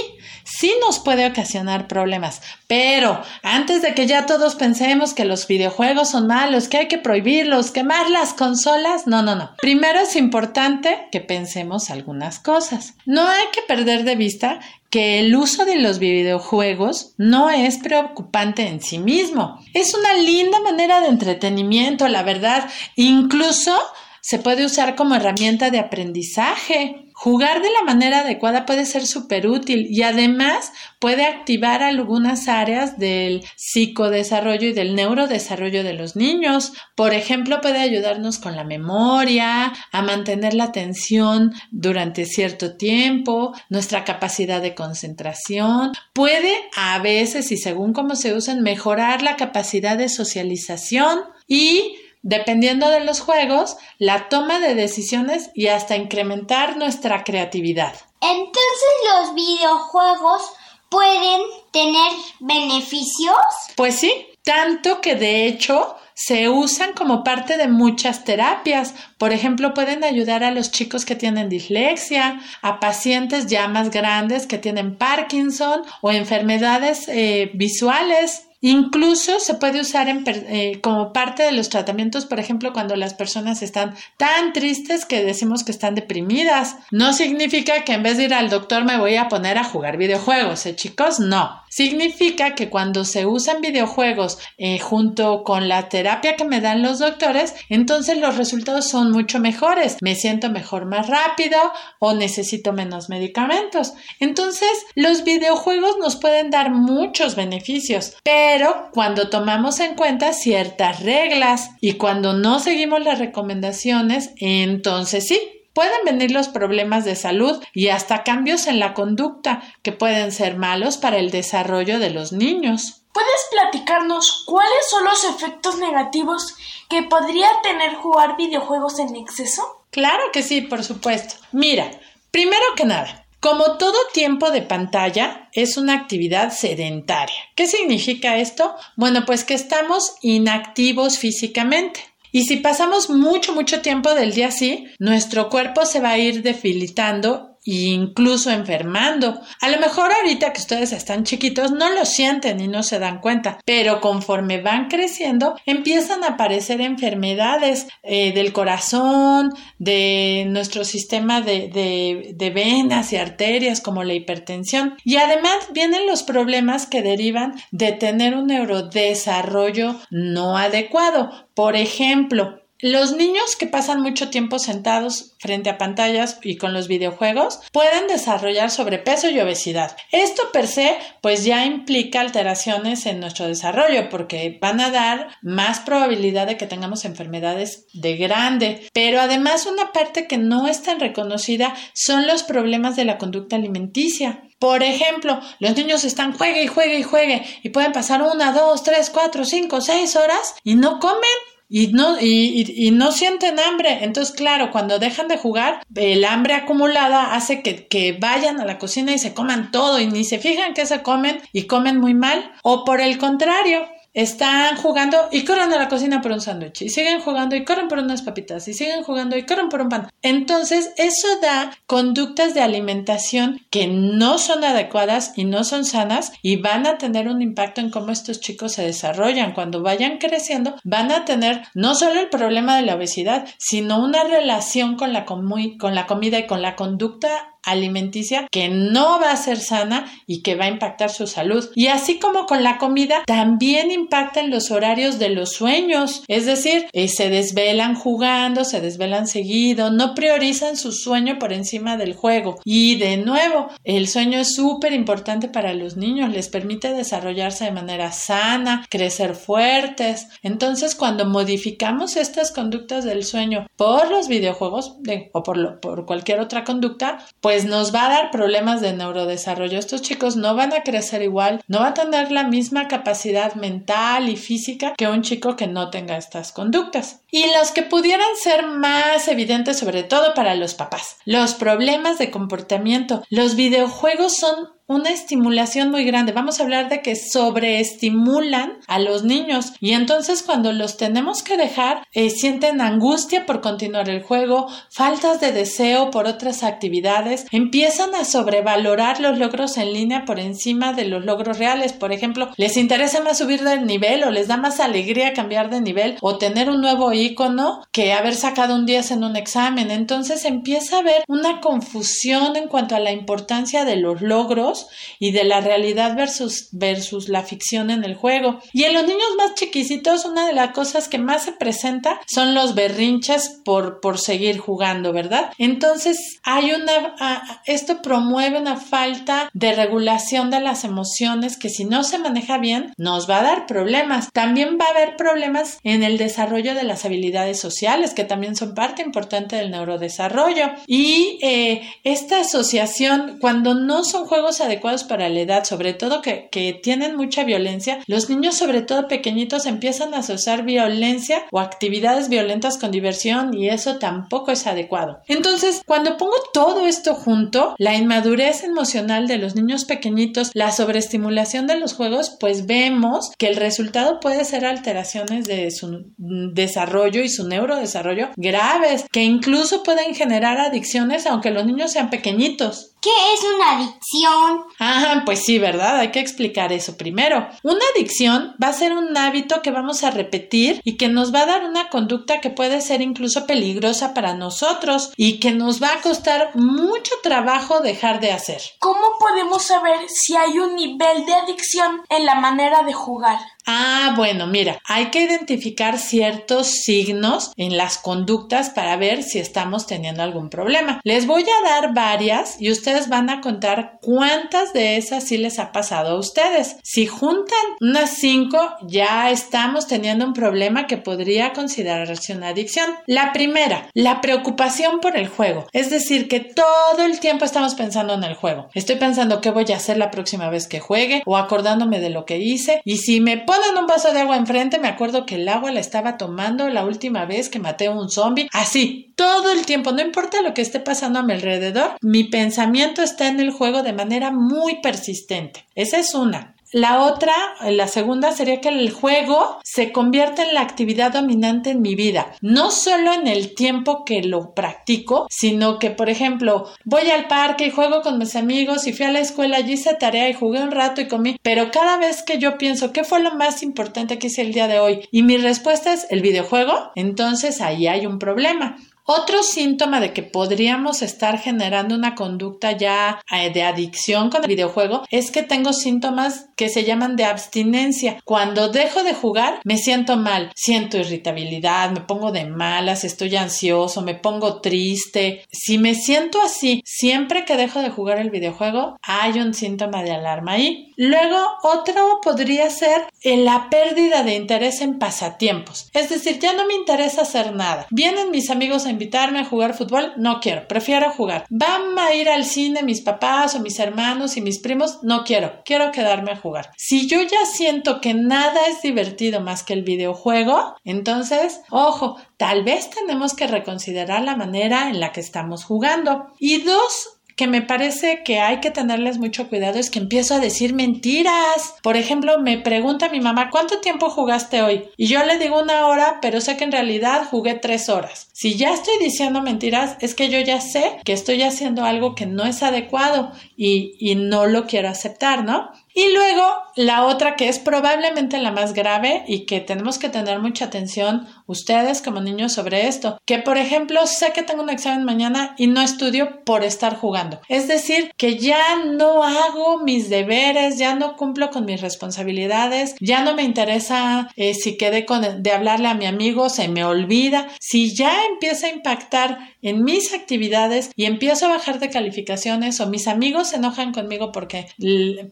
sí nos puede ocasionar problemas. Pero antes de que ya todos pensemos que los videojuegos son malos, que hay que prohibirlos, quemar las consolas, no, no, no. Primero es importante que pensemos algunas cosas. No hay que perder de vista que el uso de los videojuegos no es preocupante en sí mismo. Es una linda manera de entretenimiento, la verdad. Incluso se puede usar como herramienta de aprendizaje. Jugar de la manera adecuada puede ser súper útil y además puede activar algunas áreas del psicodesarrollo y del neurodesarrollo de los niños. Por ejemplo, puede ayudarnos con la memoria, a mantener la atención durante cierto tiempo, nuestra capacidad de concentración. Puede a veces y según cómo se usen mejorar la capacidad de socialización y dependiendo de los juegos, la toma de decisiones y hasta incrementar nuestra creatividad. Entonces los videojuegos pueden tener beneficios? Pues sí, tanto que de hecho se usan como parte de muchas terapias. Por ejemplo, pueden ayudar a los chicos que tienen dislexia, a pacientes ya más grandes que tienen Parkinson o enfermedades eh, visuales. Incluso se puede usar eh, como parte de los tratamientos, por ejemplo, cuando las personas están tan tristes que decimos que están deprimidas. No significa que en vez de ir al doctor me voy a poner a jugar videojuegos, ¿eh, chicos? No. Significa que cuando se usan videojuegos eh, junto con la terapia que me dan los doctores, entonces los resultados son mucho mejores. Me siento mejor más rápido o necesito menos medicamentos. Entonces, los videojuegos nos pueden dar muchos beneficios, pero cuando tomamos en cuenta ciertas reglas y cuando no seguimos las recomendaciones, entonces sí, pueden venir los problemas de salud y hasta cambios en la conducta que pueden ser malos para el desarrollo de los niños. ¿Puedes platicarnos cuáles son los efectos negativos que podría tener jugar videojuegos en exceso? Claro que sí, por supuesto. Mira, primero que nada, como todo tiempo de pantalla es una actividad sedentaria. ¿Qué significa esto? Bueno, pues que estamos inactivos físicamente. Y si pasamos mucho, mucho tiempo del día así, nuestro cuerpo se va a ir debilitando incluso enfermando. A lo mejor ahorita que ustedes están chiquitos no lo sienten y no se dan cuenta, pero conforme van creciendo empiezan a aparecer enfermedades eh, del corazón, de nuestro sistema de, de, de venas y arterias como la hipertensión y además vienen los problemas que derivan de tener un neurodesarrollo no adecuado. Por ejemplo, los niños que pasan mucho tiempo sentados frente a pantallas y con los videojuegos pueden desarrollar sobrepeso y obesidad. Esto per se pues ya implica alteraciones en nuestro desarrollo porque van a dar más probabilidad de que tengamos enfermedades de grande. Pero además una parte que no es tan reconocida son los problemas de la conducta alimenticia. Por ejemplo, los niños están juegue y juegue y juegue y pueden pasar una, dos, tres, cuatro, cinco, seis horas y no comen y no, y, y, no sienten hambre. Entonces, claro, cuando dejan de jugar, el hambre acumulada hace que, que, vayan a la cocina y se coman todo y ni se fijan que se comen y comen muy mal. O por el contrario, están jugando y corren a la cocina por un sándwich y siguen jugando y corren por unas papitas y siguen jugando y corren por un pan. Entonces, eso da conductas de alimentación que no son adecuadas y no son sanas y van a tener un impacto en cómo estos chicos se desarrollan. Cuando vayan creciendo, van a tener no solo el problema de la obesidad, sino una relación con la, con la comida y con la conducta alimenticia que no va a ser sana y que va a impactar su salud. Y así como con la comida, también impacta en los horarios de los sueños. Es decir, eh, se desvelan jugando, se desvelan seguido, no priorizan su sueño por encima del juego. Y de nuevo, el sueño es súper importante para los niños, les permite desarrollarse de manera sana, crecer fuertes. Entonces, cuando modificamos estas conductas del sueño por los videojuegos o por, por cualquier otra conducta, pues nos va a dar problemas de neurodesarrollo. Estos chicos no van a crecer igual, no van a tener la misma capacidad mental y física que un chico que no tenga estas conductas. Y los que pudieran ser más evidentes, sobre todo para los papás, los problemas de comportamiento. Los videojuegos son una estimulación muy grande. Vamos a hablar de que sobreestimulan a los niños y entonces cuando los tenemos que dejar eh, sienten angustia por continuar el juego, faltas de deseo por otras actividades, empiezan a sobrevalorar los logros en línea por encima de los logros reales. Por ejemplo, les interesa más subir de nivel o les da más alegría cambiar de nivel o tener un nuevo icono que haber sacado un 10 en un examen. Entonces empieza a haber una confusión en cuanto a la importancia de los logros y de la realidad versus, versus la ficción en el juego. Y en los niños más chiquisitos, una de las cosas que más se presenta son los berrinches por, por seguir jugando, ¿verdad? Entonces, hay una, esto promueve una falta de regulación de las emociones que si no se maneja bien, nos va a dar problemas. También va a haber problemas en el desarrollo de las habilidades sociales, que también son parte importante del neurodesarrollo. Y eh, esta asociación, cuando no son juegos adecuados para la edad, sobre todo que, que tienen mucha violencia, los niños, sobre todo pequeñitos, empiezan a asociar violencia o actividades violentas con diversión y eso tampoco es adecuado. Entonces, cuando pongo todo esto junto, la inmadurez emocional de los niños pequeñitos, la sobreestimulación de los juegos, pues vemos que el resultado puede ser alteraciones de su desarrollo y su neurodesarrollo graves, que incluso pueden generar adicciones aunque los niños sean pequeñitos. ¿Qué es una adicción? Ah, pues sí, ¿verdad? Hay que explicar eso primero. Una adicción va a ser un hábito que vamos a repetir y que nos va a dar una conducta que puede ser incluso peligrosa para nosotros y que nos va a costar mucho trabajo dejar de hacer. ¿Cómo podemos saber si hay un nivel de adicción en la manera de jugar? Ah, bueno, mira, hay que identificar ciertos signos en las conductas para ver si estamos teniendo algún problema. Les voy a dar varias y ustedes van a contar cuántas de esas sí les ha pasado a ustedes. Si juntan unas cinco, ya estamos teniendo un problema que podría considerarse una adicción. La primera, la preocupación por el juego. Es decir, que todo el tiempo estamos pensando en el juego. Estoy pensando qué voy a hacer la próxima vez que juegue o acordándome de lo que hice y si me ponen un vaso de agua enfrente, me acuerdo que el agua la estaba tomando la última vez que maté a un zombie. Así, todo el tiempo, no importa lo que esté pasando a mi alrededor, mi pensamiento está en el juego de manera muy persistente. Esa es una. La otra, la segunda sería que el juego se convierta en la actividad dominante en mi vida, no solo en el tiempo que lo practico, sino que, por ejemplo, voy al parque y juego con mis amigos y fui a la escuela, y hice tarea y jugué un rato y comí, pero cada vez que yo pienso qué fue lo más importante que hice el día de hoy y mi respuesta es el videojuego, entonces ahí hay un problema. Otro síntoma de que podríamos estar generando una conducta ya eh, de adicción con el videojuego es que tengo síntomas que se llaman de abstinencia. Cuando dejo de jugar me siento mal, siento irritabilidad, me pongo de malas, estoy ansioso, me pongo triste. Si me siento así siempre que dejo de jugar el videojuego hay un síntoma de alarma ahí. Luego otro podría ser la pérdida de interés en pasatiempos. Es decir, ya no me interesa hacer nada. Vienen mis amigos a invitarme a jugar fútbol, no quiero, prefiero jugar. Van a ir al cine mis papás o mis hermanos y mis primos, no quiero, quiero quedarme a jugar. Si yo ya siento que nada es divertido más que el videojuego, entonces, ojo, tal vez tenemos que reconsiderar la manera en la que estamos jugando. Y dos, que me parece que hay que tenerles mucho cuidado es que empiezo a decir mentiras. Por ejemplo, me pregunta mi mamá, ¿cuánto tiempo jugaste hoy? Y yo le digo una hora, pero sé que en realidad jugué tres horas. Si ya estoy diciendo mentiras, es que yo ya sé que estoy haciendo algo que no es adecuado y, y no lo quiero aceptar, ¿no? Y luego la otra que es probablemente la más grave y que tenemos que tener mucha atención ustedes como niños sobre esto, que por ejemplo sé que tengo un examen mañana y no estudio por estar jugando. Es decir, que ya no hago mis deberes, ya no cumplo con mis responsabilidades, ya no me interesa eh, si quedé con, de hablarle a mi amigo, se me olvida. Si ya empieza a impactar en mis actividades y empiezo a bajar de calificaciones o mis amigos se enojan conmigo porque,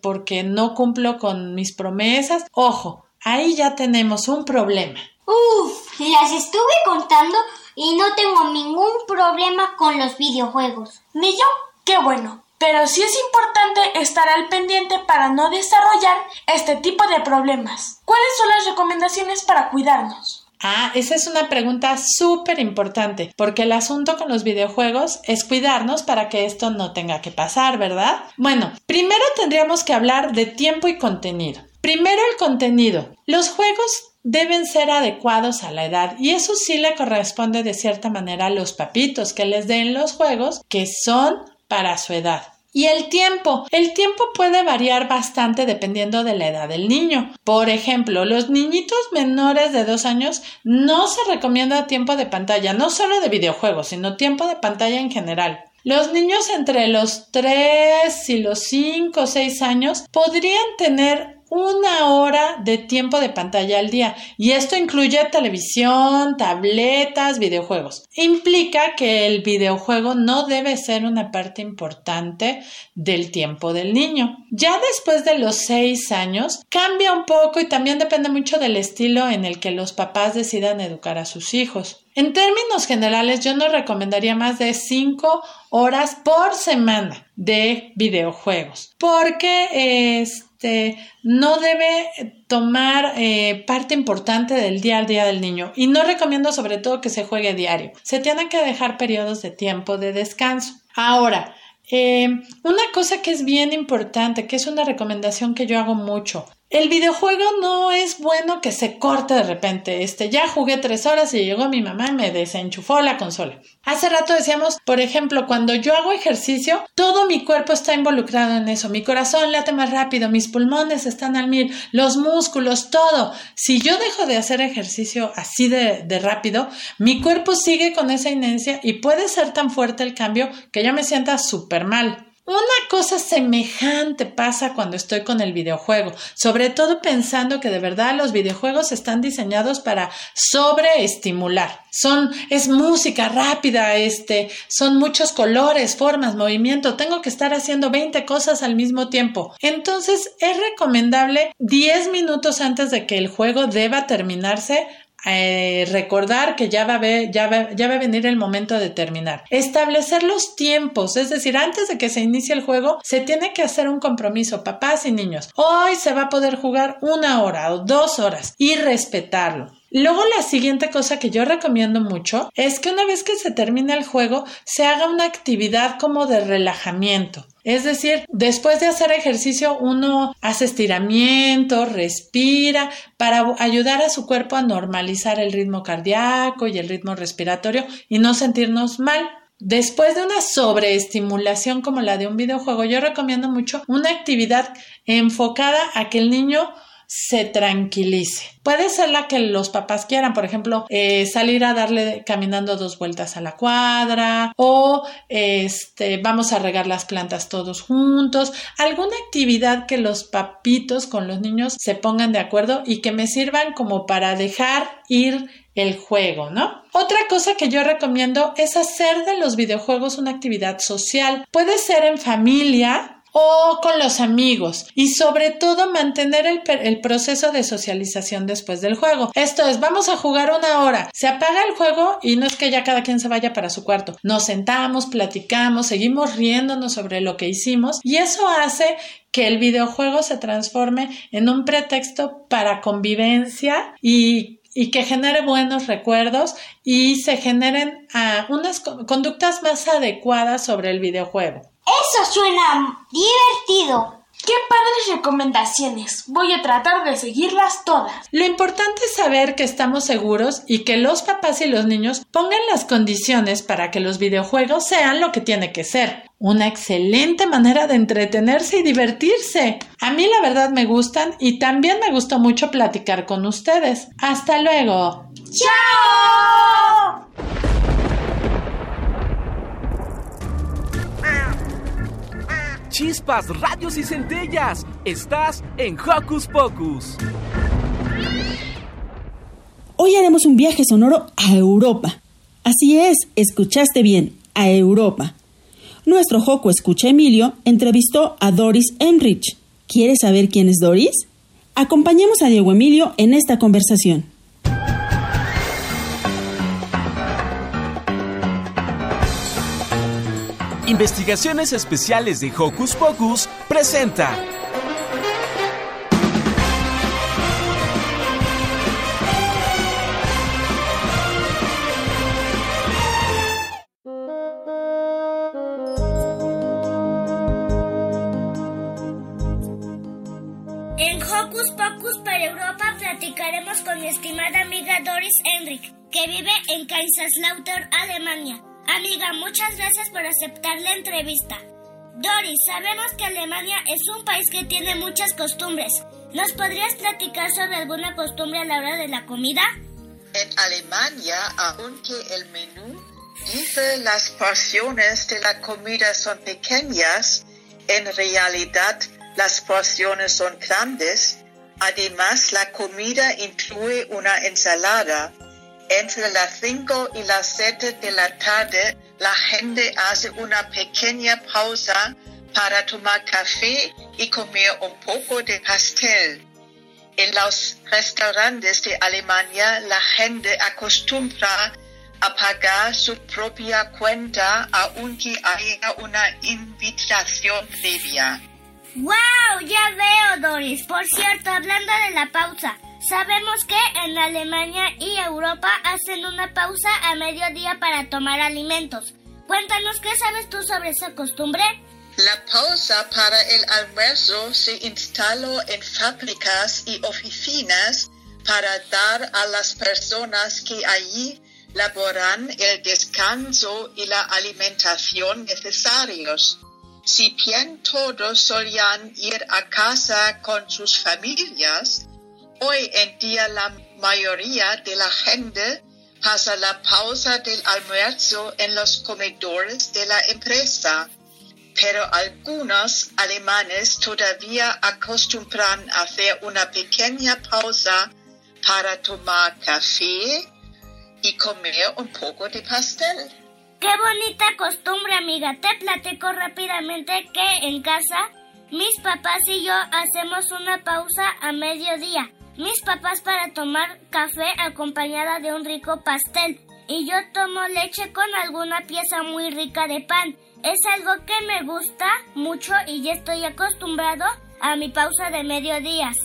porque no cumplo con mis promesas, ojo, ahí ya tenemos un problema. Uf, las estuve contando y no tengo ningún problema con los videojuegos. Ni yo, qué bueno. Pero sí es importante estar al pendiente para no desarrollar este tipo de problemas. ¿Cuáles son las recomendaciones para cuidarnos? Ah, esa es una pregunta súper importante, porque el asunto con los videojuegos es cuidarnos para que esto no tenga que pasar, ¿verdad? Bueno, primero tendríamos que hablar de tiempo y contenido. Primero el contenido. Los juegos deben ser adecuados a la edad y eso sí le corresponde de cierta manera a los papitos que les den los juegos que son para su edad. Y el tiempo. El tiempo puede variar bastante dependiendo de la edad del niño. Por ejemplo, los niñitos menores de dos años no se recomienda tiempo de pantalla, no solo de videojuegos, sino tiempo de pantalla en general. Los niños entre los 3 y los 5 o 6 años podrían tener una hora de tiempo de pantalla al día y esto incluye televisión, tabletas, videojuegos. Implica que el videojuego no debe ser una parte importante del tiempo del niño. Ya después de los seis años cambia un poco y también depende mucho del estilo en el que los papás decidan educar a sus hijos. En términos generales, yo no recomendaría más de cinco horas por semana de videojuegos, porque es este, no debe tomar eh, parte importante del día al día del niño y no recomiendo sobre todo que se juegue diario. Se tienen que dejar periodos de tiempo de descanso. Ahora, eh, una cosa que es bien importante, que es una recomendación que yo hago mucho, el videojuego no es bueno que se corte de repente. Este, ya jugué tres horas y llegó mi mamá y me desenchufó la consola. Hace rato decíamos, por ejemplo, cuando yo hago ejercicio, todo mi cuerpo está involucrado en eso. Mi corazón late más rápido, mis pulmones están al mil, los músculos, todo. Si yo dejo de hacer ejercicio así de, rápido, mi cuerpo sigue con esa inercia y puede ser tan fuerte el cambio que yo me sienta súper mal. Una cosa semejante pasa cuando estoy con el videojuego, sobre todo pensando que de verdad los videojuegos están diseñados para sobreestimular. Son, es música rápida, este, son muchos colores, formas, movimiento. Tengo que estar haciendo 20 cosas al mismo tiempo. Entonces es recomendable 10 minutos antes de que el juego deba terminarse eh, recordar que ya va, a ver, ya, va, ya va a venir el momento de terminar. Establecer los tiempos, es decir, antes de que se inicie el juego, se tiene que hacer un compromiso, papás y niños. Hoy se va a poder jugar una hora o dos horas y respetarlo. Luego la siguiente cosa que yo recomiendo mucho es que una vez que se termine el juego se haga una actividad como de relajamiento. Es decir, después de hacer ejercicio uno hace estiramiento, respira para ayudar a su cuerpo a normalizar el ritmo cardíaco y el ritmo respiratorio y no sentirnos mal. Después de una sobreestimulación como la de un videojuego, yo recomiendo mucho una actividad enfocada a que el niño se tranquilice. Puede ser la que los papás quieran, por ejemplo, eh, salir a darle caminando dos vueltas a la cuadra o este, vamos a regar las plantas todos juntos, alguna actividad que los papitos con los niños se pongan de acuerdo y que me sirvan como para dejar ir el juego, ¿no? Otra cosa que yo recomiendo es hacer de los videojuegos una actividad social. Puede ser en familia, o con los amigos y sobre todo mantener el, proceso de socialización después del juego. Esto es, vamos a jugar una hora, se apaga el juego y no es que ya cada quien se vaya para su cuarto. Nos sentamos, platicamos, seguimos riéndonos sobre lo que hicimos y eso hace que el videojuego se transforme en un pretexto para convivencia y que genere buenos recuerdos y se generen ah, unas conductas más adecuadas sobre el videojuego. Eso suena divertido. ¡Qué padres recomendaciones! Voy a tratar de seguirlas todas. Lo importante es saber que estamos seguros y que los papás y los niños pongan las condiciones para que los videojuegos sean lo que tiene que ser. Una excelente manera de entretenerse y divertirse. A mí la verdad me gustan y también me gustó mucho platicar con ustedes. Hasta luego. ¡Chao! Chispas, radios y centellas. Estás en Hocus Pocus. Hoy haremos un viaje sonoro a Europa. Así es, escuchaste bien, a Europa. Nuestro Joco Escucha Emilio entrevistó a Doris Emrich. ¿Quieres saber quién es Doris? Acompañemos a Diego Emilio en esta conversación. Investigaciones Especiales de Hocus Pocus presenta. En Hocus Pocus para Europa platicaremos con mi estimada amiga Doris Enrich, que vive en Kaiserslautern, Alemania. Amiga, muchas gracias por aceptar la entrevista. Doris, sabemos que Alemania es un país que tiene muchas costumbres. ¿Nos podrías platicar sobre alguna costumbre a la hora de la comida? En Alemania, aunque el menú dice las porciones de la comida son pequeñas, en realidad las porciones son grandes. Además, la comida incluye una ensalada. Entre las 5 y las 7 de la tarde, la gente hace una pequeña pausa para tomar café y comer un poco de pastel. En los restaurantes de Alemania, la gente acostumbra a pagar su propia cuenta aunque haya una invitación previa. ¡Wow! Ya veo, Doris. Por cierto, hablando de la pausa, sabemos que en Alemania y Europa hacen una pausa a mediodía para tomar alimentos. Cuéntanos qué sabes tú sobre esa costumbre. La pausa para el almuerzo se instaló en fábricas y oficinas para dar a las personas que allí laboran el descanso y la alimentación necesarios. Si bien todos solían ir a casa con sus familias, hoy en día la mayoría de la gente pasa la pausa del almuerzo en los comedores de la empresa. Pero algunos alemanes todavía acostumbran a hacer una pequeña pausa para tomar café y comer un poco de pastel. Qué bonita costumbre, amiga. Te platico rápidamente que en casa mis papás y yo hacemos una pausa a mediodía. Mis papás para tomar café acompañada de un rico pastel y yo tomo leche con alguna pieza muy rica de pan. Es algo que me gusta mucho y ya estoy acostumbrado a mi pausa de mediodías.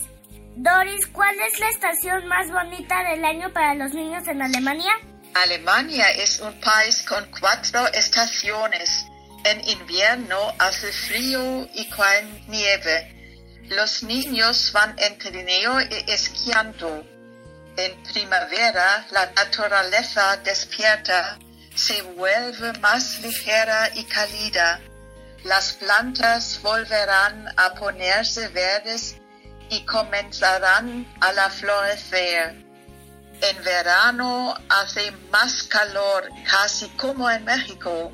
Doris, ¿cuál es la estación más bonita del año para los niños en Alemania? Alemania es un país con cuatro estaciones. En invierno hace frío y cae nieve. Los niños van en trineo y esquiando. En primavera la naturaleza despierta, se vuelve más ligera y cálida. Las plantas volverán a ponerse verdes y comenzarán a la florecer. En verano hace más calor, casi como en México.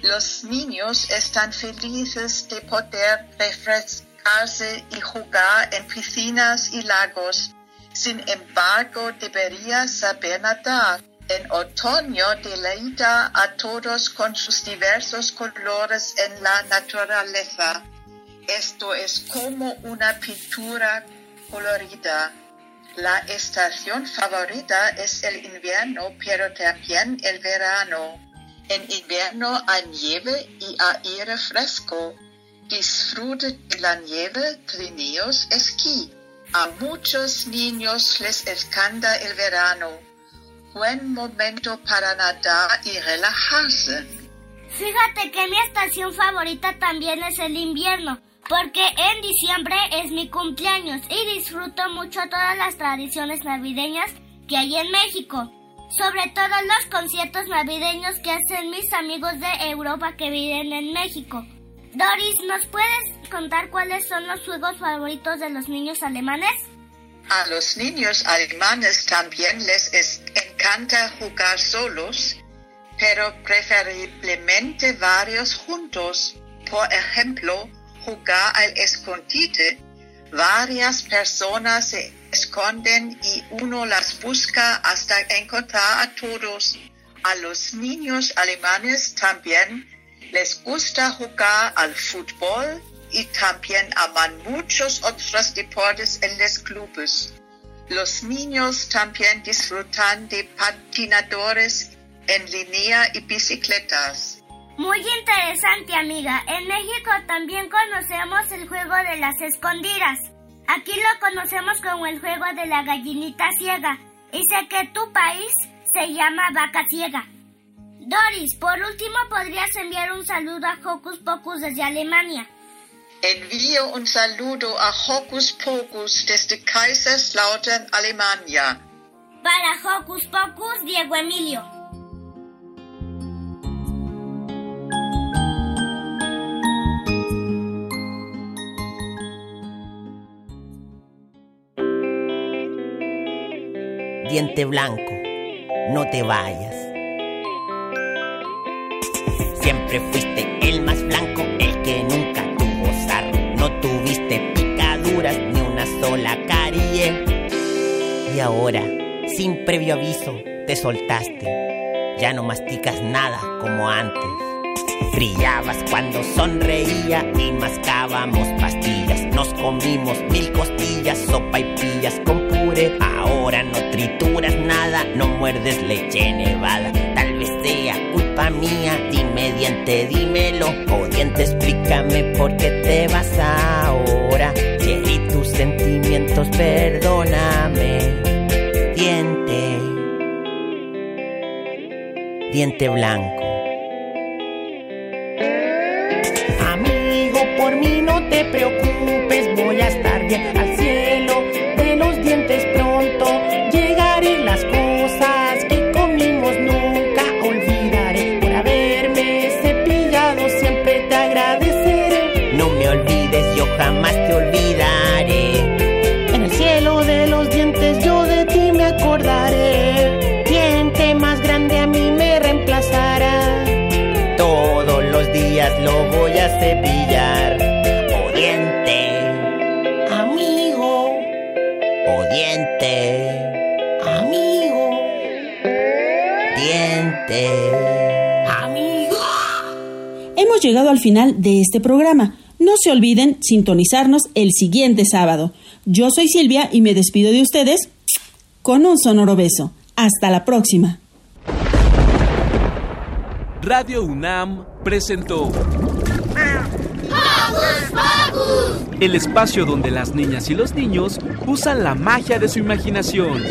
Los niños están felices de poder y jugar en piscinas y lagos. Sin embargo, debería saber nadar. En otoño deleita a todos con sus diversos colores en la naturaleza. Esto es como una pintura colorida. La estación favorita es el invierno, pero también el verano. En invierno hay nieve y aire fresco. Disfrute de la nieve, trineos, esquí. A muchos niños les encanta el verano. Buen momento para nadar y relajarse. Fíjate que mi estación favorita también es el invierno. porque en diciembre es mi cumpleaños y disfruto mucho todas las tradiciones navideñas que hay en México, sobre todo los conciertos navideños que hacen mis amigos de Europa que viven en México. Doris, ¿nos puedes contar cuáles son los juegos favoritos de los niños alemanes? A los niños alemanes también les encanta jugar solos, pero preferiblemente varios juntos. Por ejemplo, jugar al escondite. Varias personas se esconden y uno las busca hasta encontrar a todos. A los niños alemanes también les gusta jugar al fútbol y también aman muchos otros deportes en los clubes. Los niños también disfrutan de patinadores en línea y bicicletas. Muy interesante, amiga. En México también conocemos el juego de las escondidas. Aquí lo conocemos como el juego de la gallinita ciega. Y sé que tu país se llama vaca ciega. Doris, por último, ¿podrías enviar un saludo a Hocus Pocus desde Alemania? Envío un saludo a Hocus Pocus desde Kaiserslautern, Alemania. Para Hocus Pocus, Diego Emilio. Diente blanco, no te vayas. Siempre fuiste el más blanco, el que nunca tuvo sarro. No tuviste picaduras ni una sola carie. Y ahora, sin previo aviso, te soltaste. Ya no masticas nada como antes. Brillabas cuando sonreía y mascábamos pastillas. Nos comimos mil costillas, sopa y pillas con puré. Ahora no trituras nada, no muerdes leche nevada. Tal vez sea culpa mía, dime diente, dímelo. O diente, explícame por qué te vas ahora. Cherry, tus sentimientos, perdóname. Diente, diente blanco. Amigo, por mí no te preocupes, al final de este programa. No se olviden sintonizarnos el siguiente sábado. Yo soy Silvia y me despido de ustedes con un sonoro beso. Hasta la próxima. Radio UNAM presentó el espacio donde las niñas y los niños usan la magia de su imaginación.